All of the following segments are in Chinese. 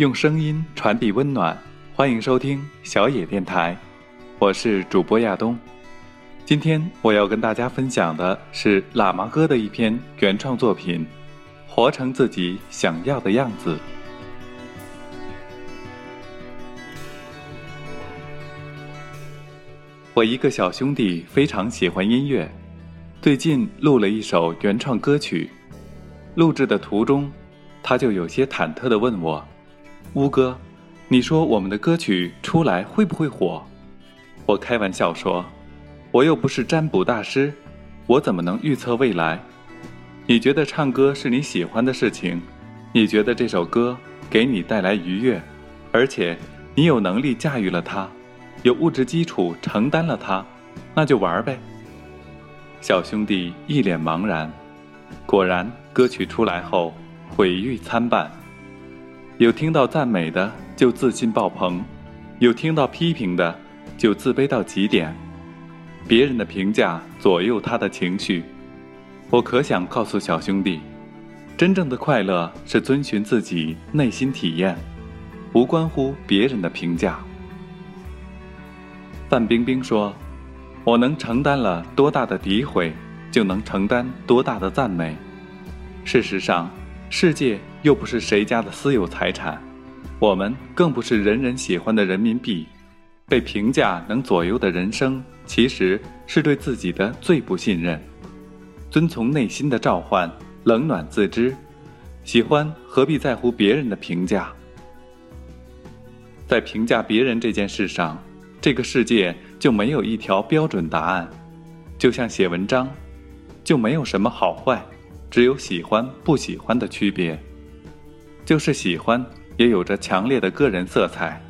用声音传递温暖，欢迎收听小野电台，我是主播亚东。今天我要跟大家分享的是喇嘛哥的一篇原创作品《活成自己想要的样子》。我一个小兄弟非常喜欢音乐，最近录了一首原创歌曲。录制的途中，他就有些忐忑地问我：“乌哥，你说我们的歌曲出来会不会火？”我开玩笑说：“我又不是占卜大师，我怎么能预测未来？你觉得唱歌是你喜欢的事情，你觉得这首歌给你带来愉悦，而且你有能力驾驭了它。”有物质基础承担了它，那就玩呗。小兄弟一脸茫然。果然，歌曲出来后，毁誉参半。有听到赞美的就自信爆棚，有听到批评的就自卑到极点。别人的评价左右他的情绪。我可想告诉小兄弟，真正的快乐是遵循自己内心体验，无关乎别人的评价。范冰冰说：“我能承担了多大的诋毁，就能承担多大的赞美。事实上，世界又不是谁家的私有财产，我们更不是人人喜欢的人民币。被评价能左右的人生，其实是对自己的最不信任。遵从内心的召唤，冷暖自知。喜欢何必在乎别人的评价？在评价别人这件事上。”这个世界就没有一条标准答案，就像写文章，就没有什么好坏，只有喜欢不喜欢的区别。就是喜欢，也有着强烈的个人色彩，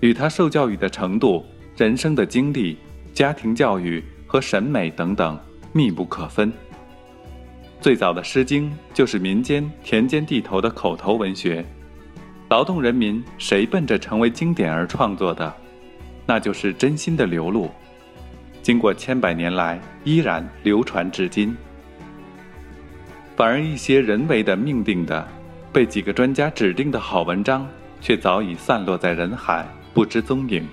与他受教育的程度、人生的经历、家庭教育和审美等等密不可分。最早的《诗经》就是民间田间地头的口头文学，劳动人民谁奔着成为经典而创作的？那就是真心的流露，经过千百年来依然流传至今。反而一些人为的命定的、被几个专家指定的好文章，却早已散落在人海，不知踪影。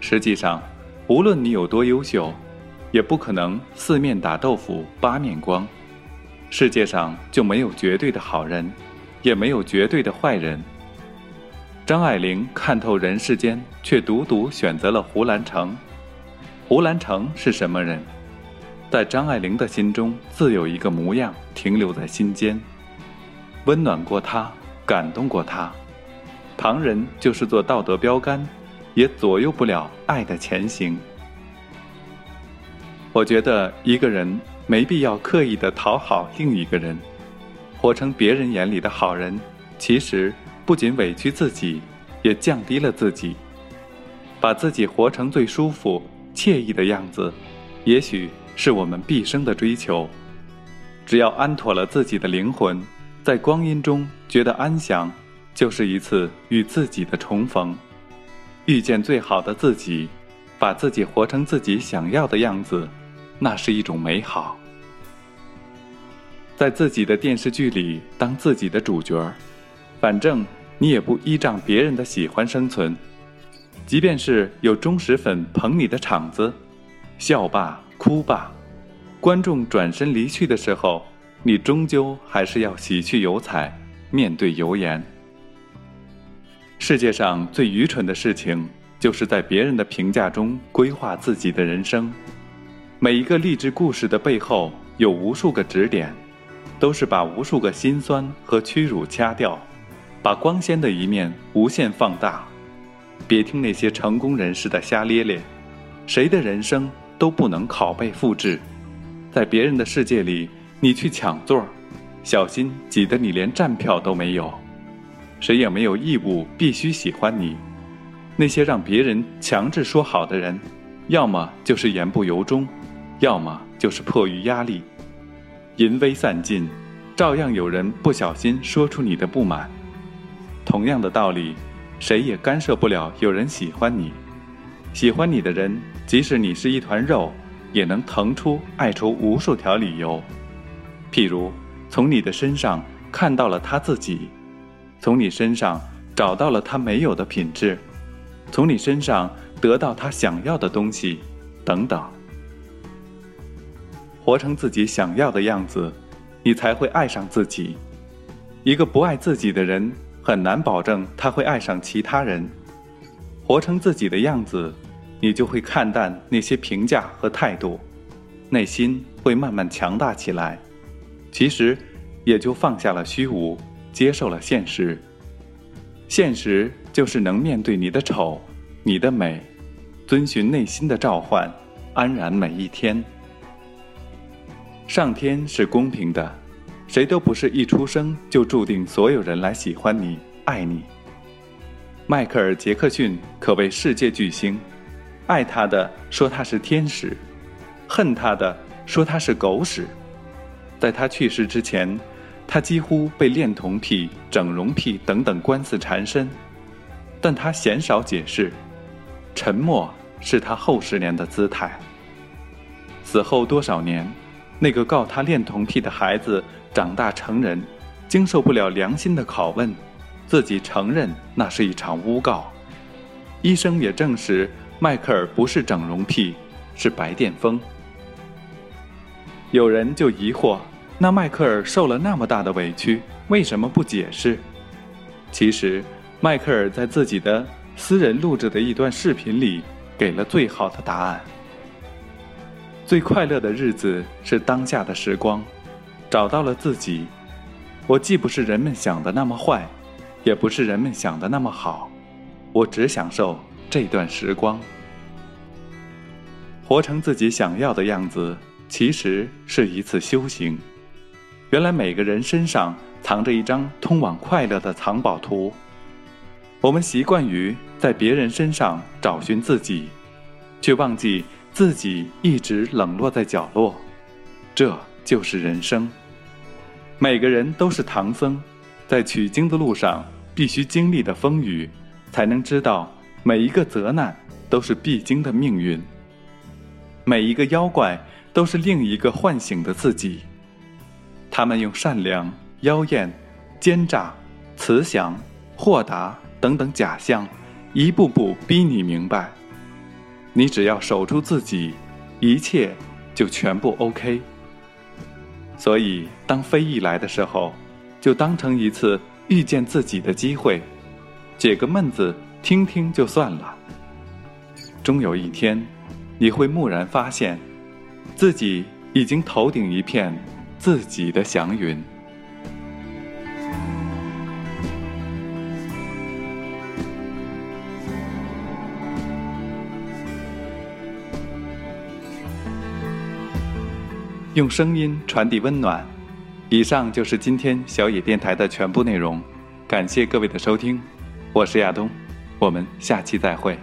实际上，无论你有多优秀，也不可能四面打豆腐八面光。世界上就没有绝对的好人，也没有绝对的坏人。张爱玲看透人世间，却独独选择了胡兰成。胡兰成是什么人？在张爱玲的心中，自有一个模样停留在心间，温暖过她，感动过她。旁人就是做道德标杆，也左右不了爱的前行。我觉得一个人没必要刻意的讨好另一个人，活成别人眼里的好人，其实。不仅委屈自己，也降低了自己，把自己活成最舒服、惬意的样子，也许是我们毕生的追求。只要安妥了自己的灵魂，在光阴中觉得安详，就是一次与自己的重逢。遇见最好的自己，把自己活成自己想要的样子，那是一种美好。在自己的电视剧里当自己的主角，反正。你也不依仗别人的喜欢生存，即便是有忠实粉捧你的场子，笑罢哭吧，观众转身离去的时候，你终究还是要洗去油彩，面对油盐。世界上最愚蠢的事情，就是在别人的评价中规划自己的人生。每一个励志故事的背后，有无数个指点，都是把无数个心酸和屈辱掐掉。把光鲜的一面无限放大，别听那些成功人士的瞎咧咧，谁的人生都不能拷贝复制，在别人的世界里，你去抢座，小心挤得你连站票都没有。谁也没有义务必须喜欢你，那些让别人强制说好的人，要么就是言不由衷，要么就是迫于压力。淫威散尽，照样有人不小心说出你的不满。同样的道理，谁也干涉不了有人喜欢你。喜欢你的人，即使你是一团肉，也能腾出爱出无数条理由。譬如，从你的身上看到了他自己，从你身上找到了他没有的品质，从你身上得到他想要的东西，等等。活成自己想要的样子，你才会爱上自己。一个不爱自己的人，很难保证他会爱上其他人。活成自己的样子，你就会看淡那些评价和态度，内心会慢慢强大起来。其实，也就放下了虚无，接受了现实。现实就是能面对你的丑，你的美，遵循内心的召唤，安然每一天。上天是公平的，谁都不是一出生就注定所有人来喜欢你、爱你。迈克尔·杰克逊可谓世界巨星，爱他的说他是天使，恨他的说他是狗屎。在他去世之前，他几乎被恋童癖、整容癖等等官司缠身，但他鲜少解释，沉默是他后十年的姿态。死后多少年？那个告他恋童癖的孩子长大成人，经受不了良心的拷问，自己承认那是一场诬告。医生也证实，迈克尔不是整容癖，是白癜风。有人就疑惑：那迈克尔受了那么大的委屈，为什么不解释？其实，迈克尔在自己的私人录制的一段视频里，给了最好的答案。最快乐的日子是当下的时光，找到了自己。我既不是人们想的那么坏，也不是人们想的那么好，我只享受这段时光。活成自己想要的样子，其实是一次修行。原来每个人身上藏着一张通往快乐的藏宝图。我们习惯于在别人身上找寻自己，却忘记。自己一直冷落在角落，这就是人生。每个人都是唐僧，在取经的路上必须经历的风雨，才能知道每一个责难都是必经的命运。每一个妖怪都是另一个唤醒的自己，他们用善良、妖艳、奸诈、慈祥、豁达等等假象，一步步逼你明白。你只要守住自己，一切就全部 OK。所以，当非议来的时候，就当成一次遇见自己的机会，解个闷子，听听就算了。终有一天，你会蓦然发现，自己已经头顶一片自己的祥云。用声音传递温暖。以上就是今天小野电台的全部内容，感谢各位的收听，我是亚东，我们下期再会。